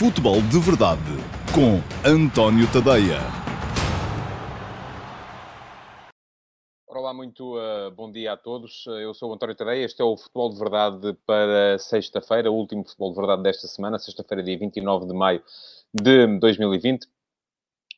Futebol de Verdade com António Tadeia. Olá, muito uh, bom dia a todos. Eu sou o António Tadeia. Este é o Futebol de Verdade para sexta-feira, o último Futebol de Verdade desta semana, sexta-feira, dia 29 de maio de 2020.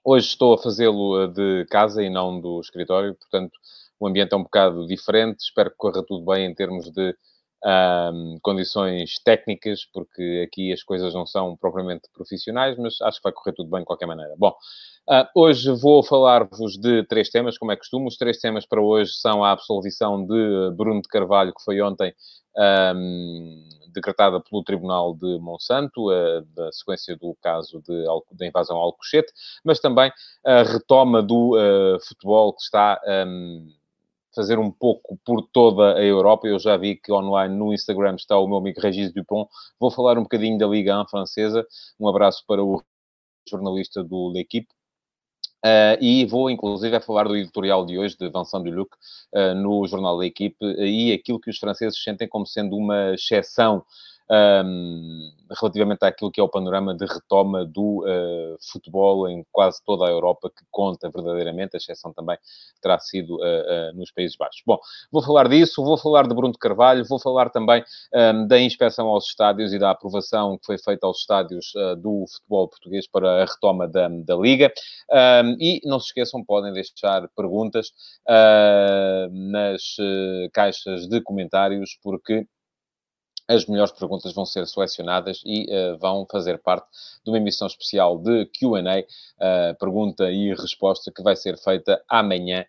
Hoje estou a fazê-lo de casa e não do escritório, portanto, o ambiente é um bocado diferente. Espero que corra tudo bem em termos de um, condições técnicas, porque aqui as coisas não são propriamente profissionais, mas acho que vai correr tudo bem de qualquer maneira. Bom, uh, hoje vou falar-vos de três temas, como é costume. Os três temas para hoje são a absolvição de Bruno de Carvalho, que foi ontem um, decretada pelo Tribunal de Monsanto, uh, da sequência do caso de, de invasão ao Alcochete, mas também a retoma do uh, futebol que está. Um, fazer um pouco por toda a Europa. Eu já vi que online no Instagram está o meu amigo Regis Dupont. Vou falar um bocadinho da Liga 1 francesa. Um abraço para o jornalista do L'Equipe. Uh, e vou, inclusive, a falar do editorial de hoje, de Vincent Duluc, uh, no jornal da equipe, e aquilo que os franceses sentem como sendo uma exceção um, relativamente àquilo que é o panorama de retoma do uh, futebol em quase toda a Europa, que conta verdadeiramente, a exceção também terá sido uh, uh, nos Países Baixos. Bom, vou falar disso, vou falar de Bruno de Carvalho, vou falar também um, da inspeção aos estádios e da aprovação que foi feita aos estádios do futebol português para a retoma da, da Liga. Um, e não se esqueçam, podem deixar perguntas nas caixas de comentários, porque as melhores perguntas vão ser selecionadas e uh, vão fazer parte de uma emissão especial de QA, uh, pergunta e resposta, que vai ser feita amanhã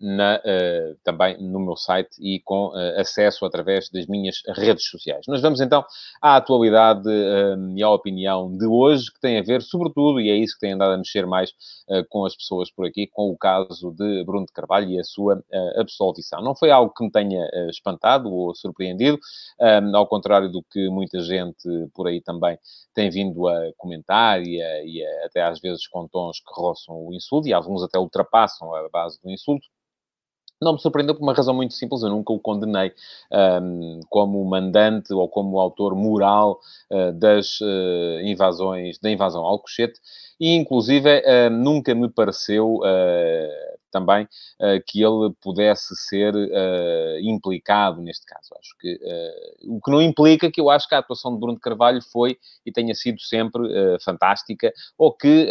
na, uh, também no meu site e com uh, acesso através das minhas redes sociais. Mas vamos então à atualidade um, e à opinião de hoje, que tem a ver, sobretudo, e é isso que tem andado a mexer mais uh, com as pessoas por aqui, com o caso de Bruno de Carvalho e a sua absolvição. Não foi algo que me tenha espantado ou surpreendido, um, ao contrário do que muita gente por aí também tem vindo a comentar e, a, e a, até às vezes com tons que roçam o insulto, e alguns até ultrapassam a base do insulto. Não me surpreendeu por uma razão muito simples, eu nunca o condenei um, como mandante ou como autor moral uh, das uh, invasões, da invasão ao Alcochete, e inclusive uh, nunca me pareceu também que ele pudesse ser implicado neste caso. Acho que o que não implica que eu acho que a atuação de Bruno Carvalho foi e tenha sido sempre fantástica, ou que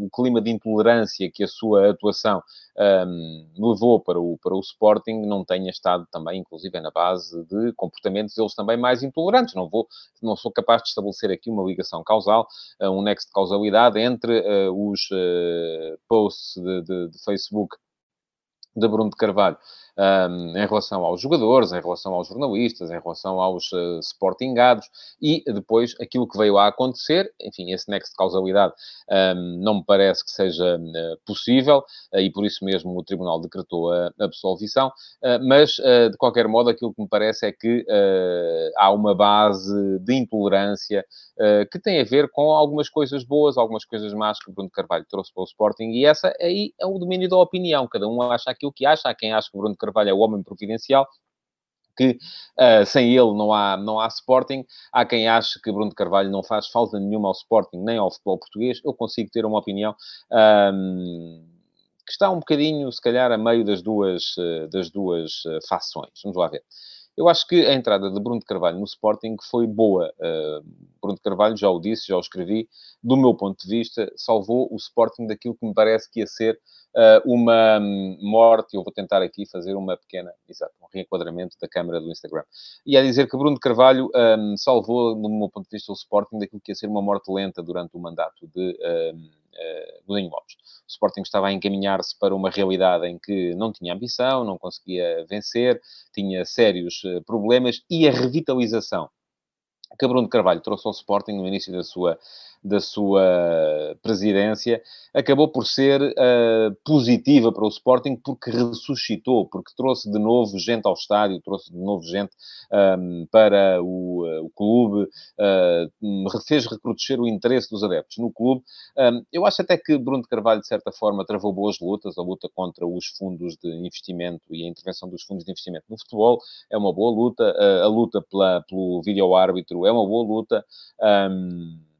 o clima de intolerância que a sua atuação um, levou para o, para o Sporting não tenha estado também, inclusive, na base de comportamentos deles também mais intolerantes. Não vou, não sou capaz de estabelecer aqui uma ligação causal, um nexo de causalidade entre os posts de, de, de Facebook de Bruno de Carvalho um, em relação aos jogadores, em relação aos jornalistas, em relação aos uh, sportingados e depois aquilo que veio a acontecer, enfim, esse nexo de causalidade um, não me parece que seja uh, possível uh, e por isso mesmo o Tribunal decretou a absolvição, uh, mas de qualquer modo aquilo que me parece é que há uma base de intolerância que tem a ver com algumas coisas boas, algumas coisas más que Bruno Carvalho trouxe para o Sporting e essa aí é o domínio da opinião, cada um acha aquilo que acha, há quem acha que Bruno Carvalho é o homem providencial, que uh, sem ele não há, não há Sporting. Há quem ache que Bruno Carvalho não faz falta nenhuma ao Sporting nem ao futebol português. Eu consigo ter uma opinião um, que está um bocadinho, se calhar, a meio das duas, uh, das duas fações. Vamos lá ver. Eu acho que a entrada de Bruno de Carvalho no Sporting foi boa. Bruno de Carvalho, já o disse, já o escrevi, do meu ponto de vista, salvou o Sporting daquilo que me parece que ia ser uh, uma morte. Eu vou tentar aqui fazer uma pequena, exato, um reenquadramento da câmara do Instagram. E a dizer que Bruno de Carvalho um, salvou, no meu ponto de vista, o Sporting daquilo que ia ser uma morte lenta durante o mandato de um, uh, Godinho Lopes. O Sporting estava a encaminhar-se para uma realidade em que não tinha ambição, não conseguia vencer, tinha sérios uh, problemas e a revitalização que de Carvalho trouxe ao Sporting no início da sua da sua presidência, acabou por ser uh, positiva para o Sporting porque ressuscitou, porque trouxe de novo gente ao estádio, trouxe de novo gente um, para o, uh, o clube, uh, fez recrudescer o interesse dos adeptos no clube. Um, eu acho até que Bruno de Carvalho, de certa forma, travou boas lutas, a luta contra os fundos de investimento e a intervenção dos fundos de investimento no futebol é uma boa luta, a luta pela, pelo vídeo-árbitro é uma boa luta. Um,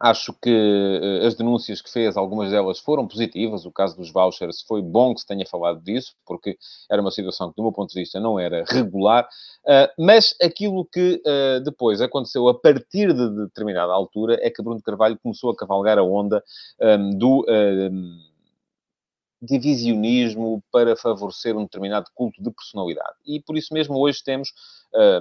Acho que uh, as denúncias que fez, algumas delas foram positivas. O caso dos vouchers foi bom que se tenha falado disso, porque era uma situação que, do meu ponto de vista, não era regular. Uh, mas aquilo que uh, depois aconteceu a partir de determinada altura é que Bruno Carvalho começou a cavalgar a onda um, do divisionismo para favorecer um determinado culto de personalidade. E por isso mesmo hoje temos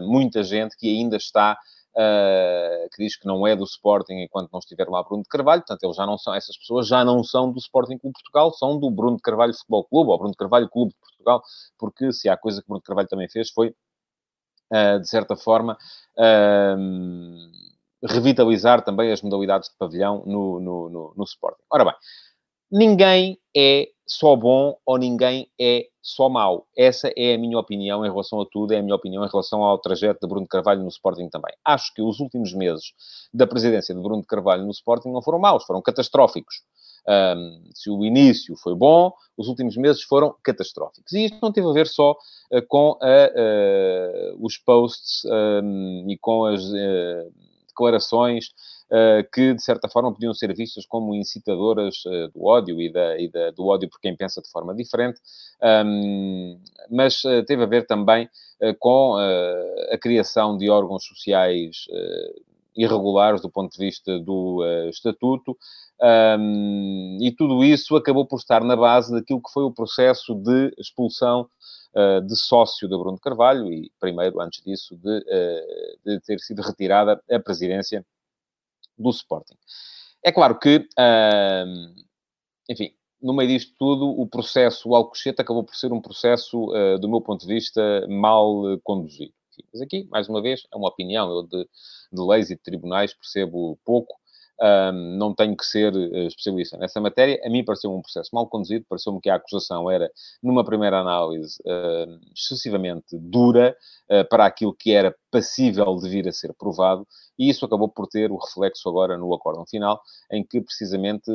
muita gente que ainda está uh, que diz que não é do Sporting enquanto não estiver lá Bruno de Carvalho, portanto, eles já não são, essas pessoas já não são do Sporting Clube Portugal, são do Bruno de Carvalho Futebol Clube, ou Bruno de Carvalho Clube de Portugal, porque se há coisa que Bruno de Carvalho também fez foi, uh, de certa forma, uh, revitalizar também as modalidades de pavilhão no, no, no, no Sporting. Ora bem, ninguém é só bom ou ninguém é só mau. Essa é a minha opinião em relação a tudo, é a minha opinião em relação ao trajeto de Bruno Carvalho no Sporting também. Acho que os últimos meses da presidência de Bruno Carvalho no Sporting não foram maus, foram catastróficos. Um, se o início foi bom, os últimos meses foram catastróficos. E isto não teve a ver só uh, com a, uh, os posts um, e com as uh, declarações que, de certa forma, podiam ser vistas como incitadoras eh, do ódio e, da, e da, do ódio por quem pensa de forma diferente, um, mas eh, teve a ver também com a criação de órgãos sociais irregulares do ponto de vista do uh, estatuto, um, e tudo isso acabou por estar na base daquilo que foi o processo de expulsão uh, de sócio da Bruno Carvalho, e primeiro, antes disso, de, uh, de ter sido retirada a presidência do Sporting. É claro que, uh, enfim, no meio disto tudo, o processo Alcochete acabou por ser um processo, uh, do meu ponto de vista, mal conduzido. Mas aqui, mais uma vez, é uma opinião. Eu de, de leis e de tribunais percebo pouco um, não tenho que ser uh, especialista nessa matéria. A mim pareceu um processo mal conduzido, pareceu-me que a acusação era, numa primeira análise, uh, excessivamente dura uh, para aquilo que era passível de vir a ser provado, e isso acabou por ter o reflexo agora no acórdão final, em que precisamente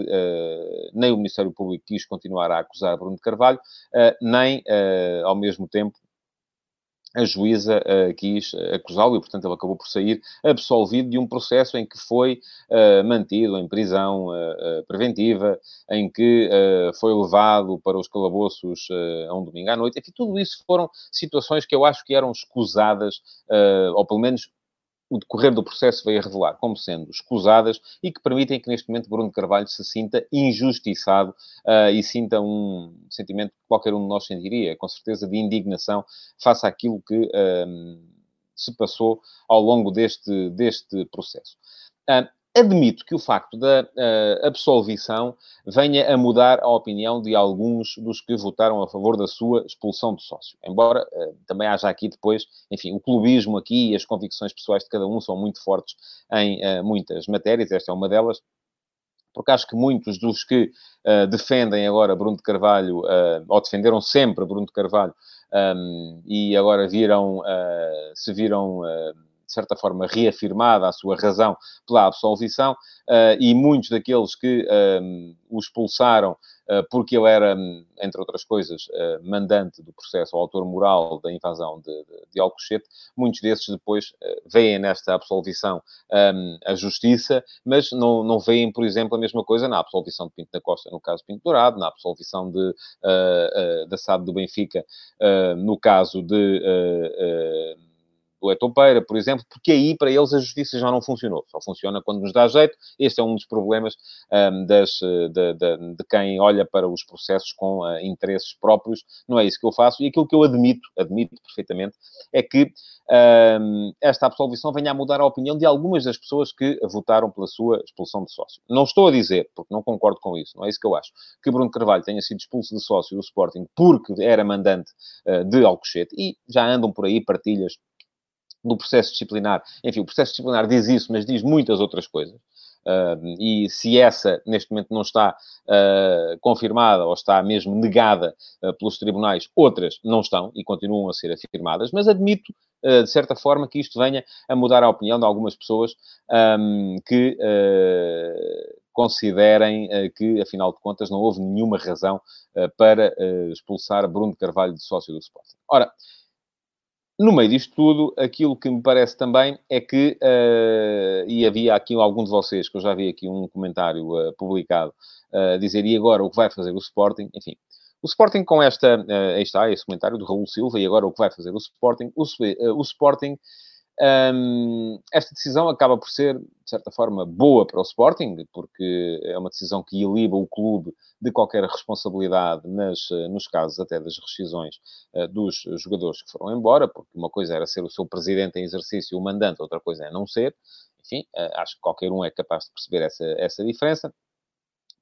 nem o Ministério Público quis continuar a acusar Bruno de Carvalho, nem, ao mesmo tempo, a juíza uh, quis acusá-lo e, portanto, ele acabou por sair absolvido de um processo em que foi uh, mantido em prisão uh, preventiva, em que foi levado para os calabouços a um domingo à noite. Enfim, tudo isso foram situações que eu acho que eram escusadas, ou pelo menos o decorrer do processo veio a revelar como sendo escusadas e que permitem que neste momento Bruno Carvalho se sinta injustiçado uh, e sinta um sentimento que qualquer um de nós sentiria, com certeza, de indignação face àquilo que uh, se passou ao longo deste, deste processo. Uh, Admito que o facto da uh, absolvição venha a mudar a opinião de alguns dos que votaram a favor da sua expulsão de sócio. Embora uh, também haja aqui depois, enfim, o clubismo aqui e as convicções pessoais de cada um são muito fortes em uh, muitas matérias, esta é uma delas porque acho que muitos dos que defendem agora Bruno de Carvalho, ou defenderam sempre Bruno de Carvalho, um, e agora viram, se viram de certa forma, reafirmada a sua razão pela absolvição, uh, e muitos daqueles que um, o expulsaram uh, porque ele era, entre outras coisas, uh, mandante do processo, o autor moral da invasão de, de, de Alcochete, muitos desses depois veem nesta absolvição um, a justiça, mas não, não veem, por exemplo, a mesma coisa na absolvição de Pinto da Costa, no caso Pinto Dourado, na absolvição de, da SAD do Benfica, no caso de do Etopeira, por exemplo, porque aí para eles a justiça já não funcionou. Só funciona quando nos dá jeito. Este é um dos problemas um, das, de, de, de, quem olha para os processos com uh, interesses próprios. Não é isso que eu faço. E aquilo que eu admito, admito perfeitamente, é que um, esta absolvição venha a mudar a opinião de algumas das pessoas que votaram pela sua expulsão de sócio. Não estou a dizer, porque não concordo com isso, não é isso que eu acho, que Bruno Carvalho tenha sido expulso de sócio do Sporting porque era mandante uh, de Alcochete e já andam por aí partilhas do processo disciplinar. Enfim, o processo disciplinar diz isso, mas diz muitas outras coisas. Uh, e se essa, neste momento, não está uh, confirmada ou está mesmo negada uh, pelos tribunais, outras não estão e continuam a ser afirmadas, mas admito, de certa forma, que isto venha a mudar a opinião de algumas pessoas um, que considerem que, afinal de contas, não houve nenhuma razão para expulsar Bruno Carvalho de sócio do Sporting. Ora, no meio disto tudo, aquilo que me parece também é que, uh, e havia aqui algum de vocês, que eu já vi aqui um comentário uh, publicado, uh, dizer, e agora o que vai fazer o Sporting? Enfim, o Sporting com esta, uh, aí está, esse comentário do Raul Silva, e agora o que vai fazer o Sporting? O, o Sporting um, esta decisão acaba por ser, de certa forma, boa para o Sporting, porque é uma decisão que iliba o clube de qualquer responsabilidade nas, nos casos até das rescisões uh, dos jogadores que foram embora, porque uma coisa era ser o seu presidente em exercício, o mandante, outra coisa é não ser. Enfim, uh, acho que qualquer um é capaz de perceber essa, essa diferença.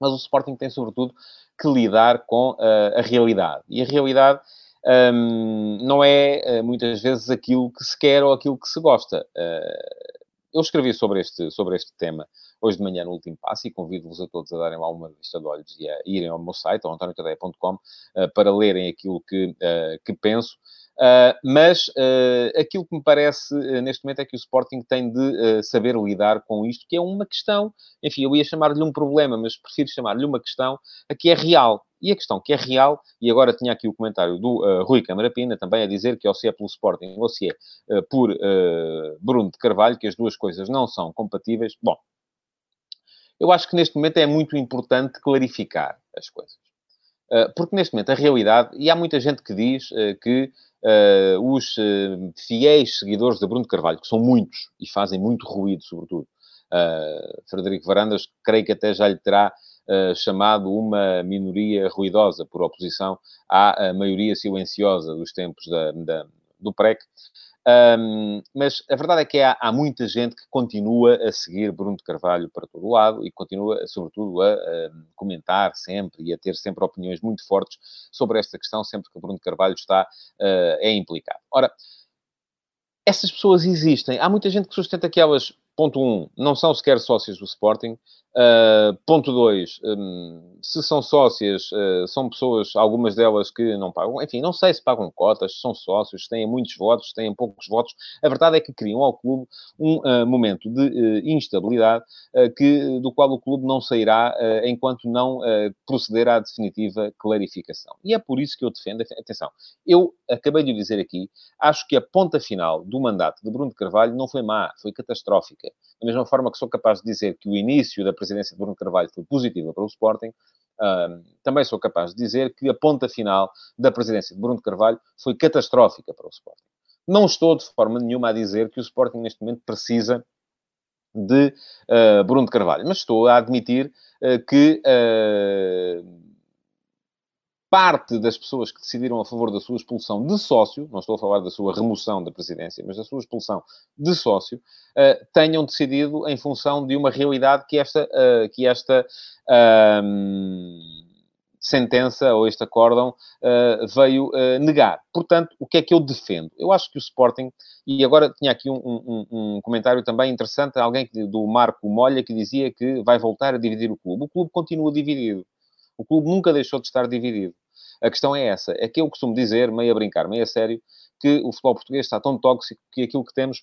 Mas o Sporting tem, sobretudo, que lidar com uh, a realidade. E a realidade um, não é eh, muitas vezes aquilo que se quer ou aquilo que se gosta. Uh, eu escrevi sobre este, sobre este tema hoje de manhã no último passo e convido-vos a todos a darem lá uma vista de olhos e a irem ao meu site, ao antoniotadeia.com, uh, para lerem aquilo que, uh, que penso. Uh, mas uh, aquilo que me parece uh, neste momento é que o Sporting tem de saber lidar com isto, que é uma questão, enfim, eu ia chamar-lhe um problema, mas prefiro chamar-lhe uma questão a que é real. E a questão que é real, e agora tinha aqui o comentário do Rui Câmara Pina, também a dizer que ou se é pelo Sporting ou se é por Bruno de Carvalho, que as duas coisas não são compatíveis. Bom, eu acho que neste momento é muito importante clarificar as coisas. Porque neste momento a realidade, e há muita gente que diz que uh, os uh, fiéis seguidores de Bruno Carvalho, que são muitos e fazem muito ruído, sobretudo. Uh, Frederico Varandas, creio que até já lhe terá chamado uma minoria ruidosa, por oposição à maioria silenciosa dos tempos da, da, do PREC. Um, mas a verdade é que há, há, muita gente que continua a seguir Bruno de Carvalho para todo o lado e continua, sobretudo, a, a, comentar sempre e a ter sempre opiniões muito fortes sobre esta questão, sempre que Bruno de Carvalho está uh, é implicado. Ora, essas pessoas existem. Há muita gente que sustenta que elas, ponto um, não são sequer sócios do Sporting, Uh, ponto 2, um, se são sócias, uh, são pessoas, algumas delas que não pagam, enfim, não sei se pagam cotas, se são sócios, se têm muitos votos, se têm poucos votos. A verdade é que criam ao clube um uh, momento de instabilidade que, do qual o clube não sairá enquanto não proceder à definitiva clarificação. E é por isso que eu defendo, atenção, eu acabei de dizer aqui, acho que a ponta final do mandato de Bruno de Carvalho não foi má, foi catastrófica. Da mesma forma que sou capaz de dizer que o início da presidência de Bruno Carvalho foi positiva para o Sporting, também sou capaz de dizer que a ponta final da presidência de Bruno Carvalho foi catastrófica para o Sporting. Não estou de forma nenhuma a dizer que o Sporting neste momento precisa de uh, Bruno Carvalho, mas estou a admitir uh, que uh, parte das pessoas que decidiram a favor da sua expulsão de sócio, não estou a falar da sua remoção da presidência, mas da sua expulsão de sócio, uh, tenham decidido em função de uma realidade que esta, uh, que esta uh, sentença ou este acórdão uh, veio negar. Portanto, o que é que eu defendo? Eu acho que o Sporting, e agora tinha aqui um, um, um comentário também interessante, alguém do Marco Molha que dizia que vai voltar a dividir o clube. O clube continua dividido. O clube nunca deixou de estar dividido. A questão é essa. É que eu costumo dizer, meio a brincar, meio a sério, que o futebol português está tão tóxico que aquilo que temos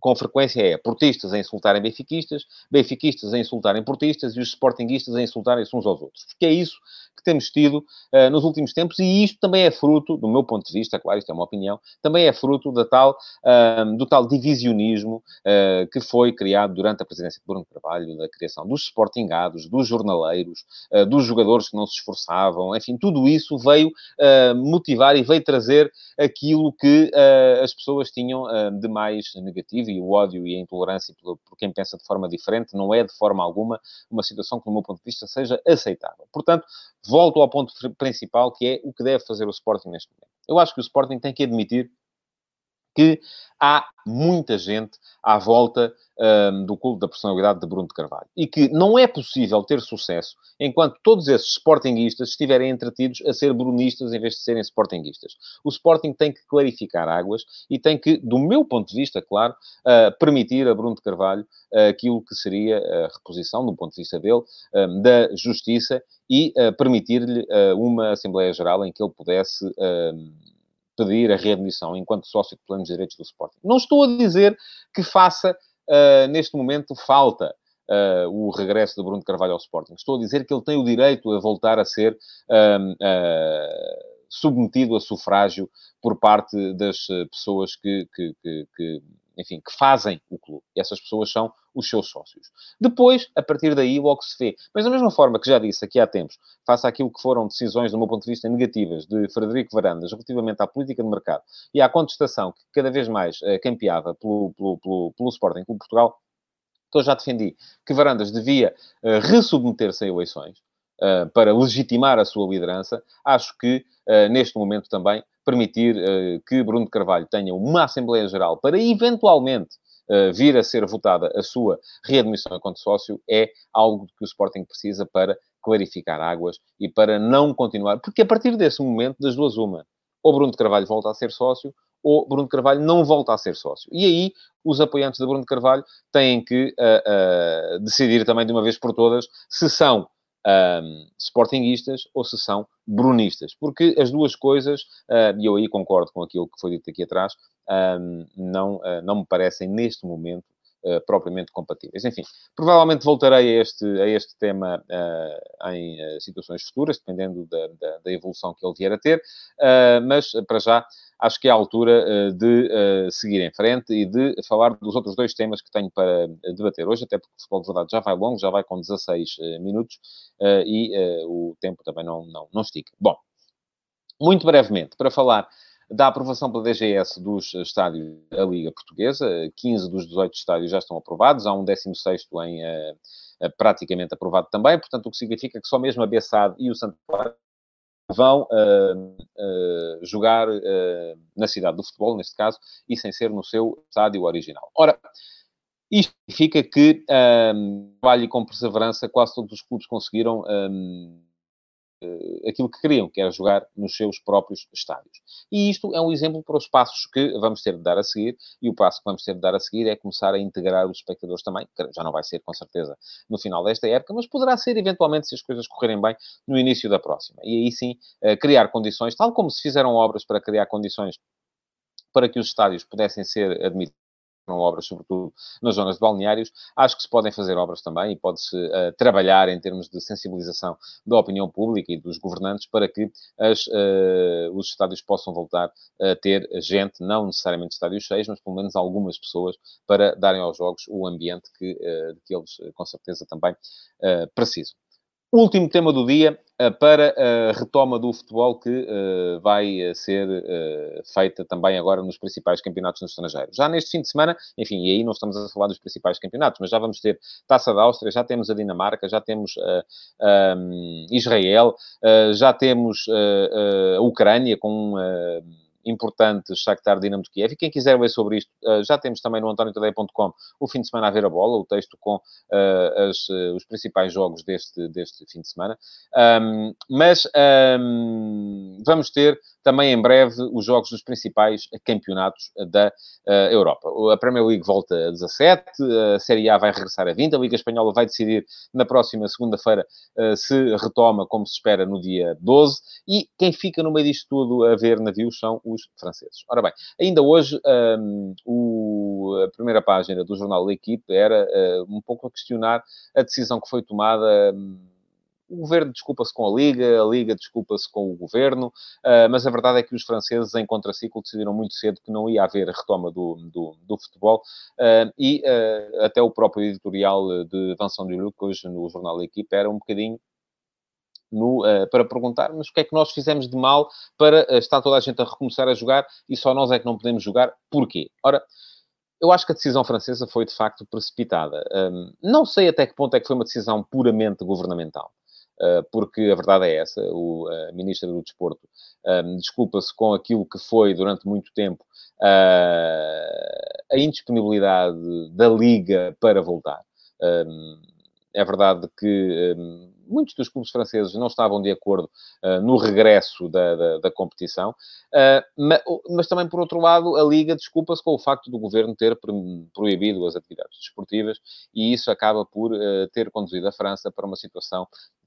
com frequência é portistas a insultarem benfiquistas, benfiquistas a insultarem portistas e os sportinguistas a insultarem-se uns aos outros. Porque é isso que temos tido uh, nos últimos tempos e isto também é fruto, do meu ponto de vista, claro, isto é uma opinião, também é fruto da tal, uh, do tal divisionismo uh, que foi criado durante a presidência de Bruno Carvalho, da criação dos sportingados, dos jornaleiros, dos jogadores que não se esforçavam, enfim, tudo isso veio motivar e veio trazer aquilo que as pessoas tinham de mais negativo e o ódio e a intolerância por, por quem pensa de forma diferente não é, de forma alguma, uma situação que, do meu ponto de vista, seja aceitável. Portanto, volto ao ponto principal, que é o que deve fazer o Sporting neste momento. Eu acho que o Sporting tem que admitir que há muita gente à volta um, do culto da personalidade de Bruno de Carvalho. E que não é possível ter sucesso enquanto todos esses sportinguistas estiverem entretidos a ser brunistas em vez de serem sportinguistas. O Sporting tem que clarificar águas e tem que, do meu ponto de vista, claro, uh, permitir a Bruno de Carvalho uh, aquilo que seria a reposição, do ponto de vista dele, um, da justiça e uh, permitir-lhe uh, uma Assembleia Geral em que ele pudesse hum, pedir a readmissão enquanto sócio de planos de direitos do Sporting. Não estou a dizer que faça, uh, neste momento, falta uh, o regresso de Bruno Carvalho ao Sporting. Estou a dizer que ele tem o direito a voltar a ser uh, submetido a sufrágio por parte das pessoas que, que, que, que enfim, que fazem o clube. E essas pessoas são os seus sócios. Depois, a partir daí, logo se vê. Mas da mesma forma que já disse aqui há tempos, face àquilo que foram decisões, do meu ponto de vista, negativas de Frederico Varandas relativamente à política de mercado e à contestação que cada vez mais uh, campeava pelo, pelo, pelo, pelo Sporting Clube Portugal, que eu já defendi que Varandas devia uh, ressubmeter-se a eleições uh, para legitimar a sua liderança, acho que, neste momento também, permitir uh, que Bruno Carvalho tenha uma Assembleia Geral para eventualmente uh, vir a ser votada a sua readmissão enquanto sócio é algo que o Sporting precisa para clarificar águas e para não continuar. Porque a partir desse momento, das duas, uma, ou Bruno Carvalho volta a ser sócio, ou Bruno Carvalho não volta a ser sócio. E aí, os apoiantes de Bruno Carvalho têm que uh, decidir também de uma vez por todas se são um, sportinguistas ou se são brunistas. Porque as duas coisas, uh, e eu aí concordo com aquilo que foi dito aqui atrás, um, não, uh, não me parecem neste momento Uh, propriamente compatíveis. Enfim, provavelmente voltarei a este, a este tema uh, em uh, situações futuras, dependendo da, da, da, evolução que ele vier a ter, mas para já acho que é a altura de seguir em frente e de falar dos outros dois temas que tenho para debater hoje, até porque o futebol de verdade já vai longo, já vai com 16 uh, minutos e o tempo também não, não, não estica. Bom, muito brevemente, para falar da aprovação pela DGS dos estádios da Liga Portuguesa, 15 dos 18 estádios já estão aprovados, há um 16 em praticamente aprovado também, portanto, o que significa que só mesmo a Bessade e o Santo vão uh, uh, jogar uh, na cidade do futebol, neste caso, e sem ser no seu estádio original. Ora, isto significa que, um, trabalho e com perseverança, quase todos os clubes conseguiram um, uh, aquilo que queriam, que era jogar nos seus próprios estádios. E isto é um exemplo para os passos que vamos ter de dar a seguir, e o passo que vamos ter de dar a seguir é começar a integrar os espectadores também, que já não vai ser com certeza no final desta época, mas poderá ser eventualmente se as coisas correrem bem no início da próxima. E aí sim, uh, criar condições, tal como se fizeram obras para criar condições para que os estádios pudessem ser admitidos obras, sobretudo nas zonas de balneários. Acho que se podem fazer obras também e pode-se uh, trabalhar em termos de sensibilização da opinião pública e dos governantes para que as, uh, os estádios possam voltar a ter gente, não necessariamente estádios cheios, mas pelo menos algumas pessoas para darem aos jogos o ambiente que, uh, que eles, com certeza, também precisam. Último tema do dia eh, para a retoma do futebol que uh, vai eh, ser feita também agora nos principais campeonatos no estrangeiro. Já neste fim de semana, enfim, e aí não estamos a falar dos principais campeonatos, mas já vamos ter Taça da Áustria, já temos a Dinamarca, já temos um, Israel, já temos a Ucrânia com importantes Shakhtar Dinamo de Kiev. E quem quiser ver sobre isto, uh, já temos também no antoniotadeia.com o fim de semana a ver a bola, o texto com uh, as, uh, os principais jogos deste, deste fim de semana. Um, mas um, vamos ter também em breve os jogos dos principais campeonatos da uh, Europa. A Premier League volta a 17, a Série A vai regressar a 20, a Liga Espanhola vai decidir na próxima segunda-feira uh, se retoma, como se espera, no dia 12, e quem fica no meio disto tudo a ver navios são os franceses. Ora bem, ainda hoje um, o, a primeira página do jornal L'Equipe era uh, um pouco a questionar a decisão que foi tomada. Um, o governo desculpa-se com a Liga, a Liga desculpa-se com o governo, uh, mas a verdade é que os franceses, em contraciclo, decidiram muito cedo que não ia haver retoma do, do, do futebol uh, e uh, até o próprio editorial de Vincent Duluc, hoje no jornal da equipe, era um bocadinho no, uh, para perguntar, mas o que é que nós fizemos de mal para uh, estar toda a gente a recomeçar a jogar e só nós é que não podemos jogar? Porquê? Ora, eu acho que a decisão francesa foi de facto precipitada. Um, não sei até que ponto é que foi uma decisão puramente governamental. Uh, porque a verdade é essa, o Ministro do Desporto um, desculpa-se com aquilo que foi durante muito tempo uh, a indisponibilidade da Liga para voltar. Um, é verdade que um, muitos dos clubes franceses não estavam de acordo uh, no regresso da, da, da competição, uh, ah, mas, mas, também, por outro lado, a Liga desculpa-se com o facto do governo ter proibido as atividades desportivas e isso acaba por uh, ter conduzido a França para uma situação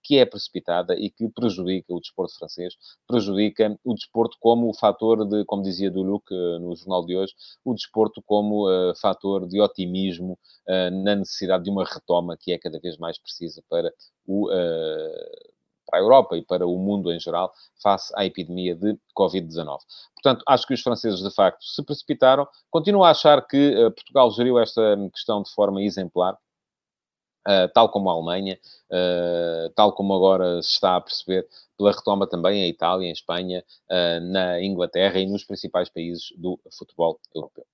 que é precipitada e que prejudica o desporto francês, prejudica o desporto como fator de, como dizia Duluc no jornal de hoje, o desporto como uh, fator de otimismo uh, na necessidade de uma retoma que é cada vez mais precisa para o, uh, para a Europa e para o mundo em geral, face à epidemia de Covid-19. Portanto, acho que os franceses, de facto, se precipitaram. Continuo a achar que Portugal geriu esta questão de forma exemplar. Uh, tal como a Alemanha, uh, tal como agora se está a perceber pela retoma também em Itália, em Espanha, uh, na Inglaterra e nos principais países do futebol europeu.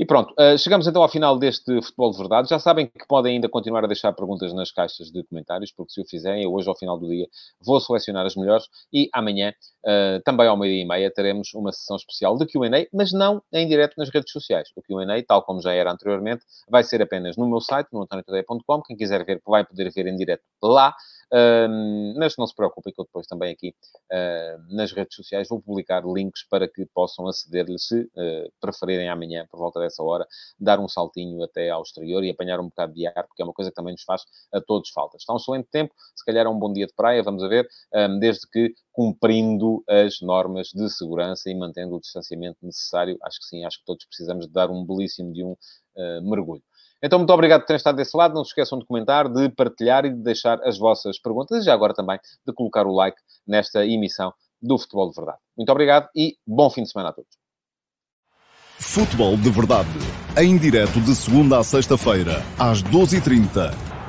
E pronto, uh, chegamos então ao final deste Futebol de Verdade. Já sabem que podem ainda continuar a deixar perguntas nas caixas de comentários, porque se o fizerem, hoje, ao final do dia, vou selecionar as melhores e amanhã, uh, também ao meio-dia e meia, teremos uma sessão especial de QA, mas não em direto nas redes sociais. O QA, tal como já era anteriormente, vai ser apenas no meu site, no antoniotadeia.com. Quem quiser ver, vai poder ver em direto lá. Mas não se preocupem que eu depois também aqui uh, nas redes sociais vou publicar links para que possam aceder-lhe se uh, preferirem amanhã, por volta dessa hora, dar um saltinho até ao exterior e apanhar um bocado de ar, porque é uma coisa que também nos faz a todos falta. Está um excelente tempo, se calhar é um bom dia de praia, vamos a ver, um, desde que cumprindo as normas de segurança e mantendo o distanciamento necessário, acho que sim, acho que todos precisamos de dar um belíssimo de um uh, mergulho. Então, muito obrigado por terem estado desse lado. Não se esqueçam de comentar, de partilhar e de deixar as vossas perguntas e já agora também de colocar o like nesta emissão do Futebol de Verdade. Muito obrigado e bom fim de semana a todos. Futebol de Verdade, em direto de segunda a sexta-feira, às 12h30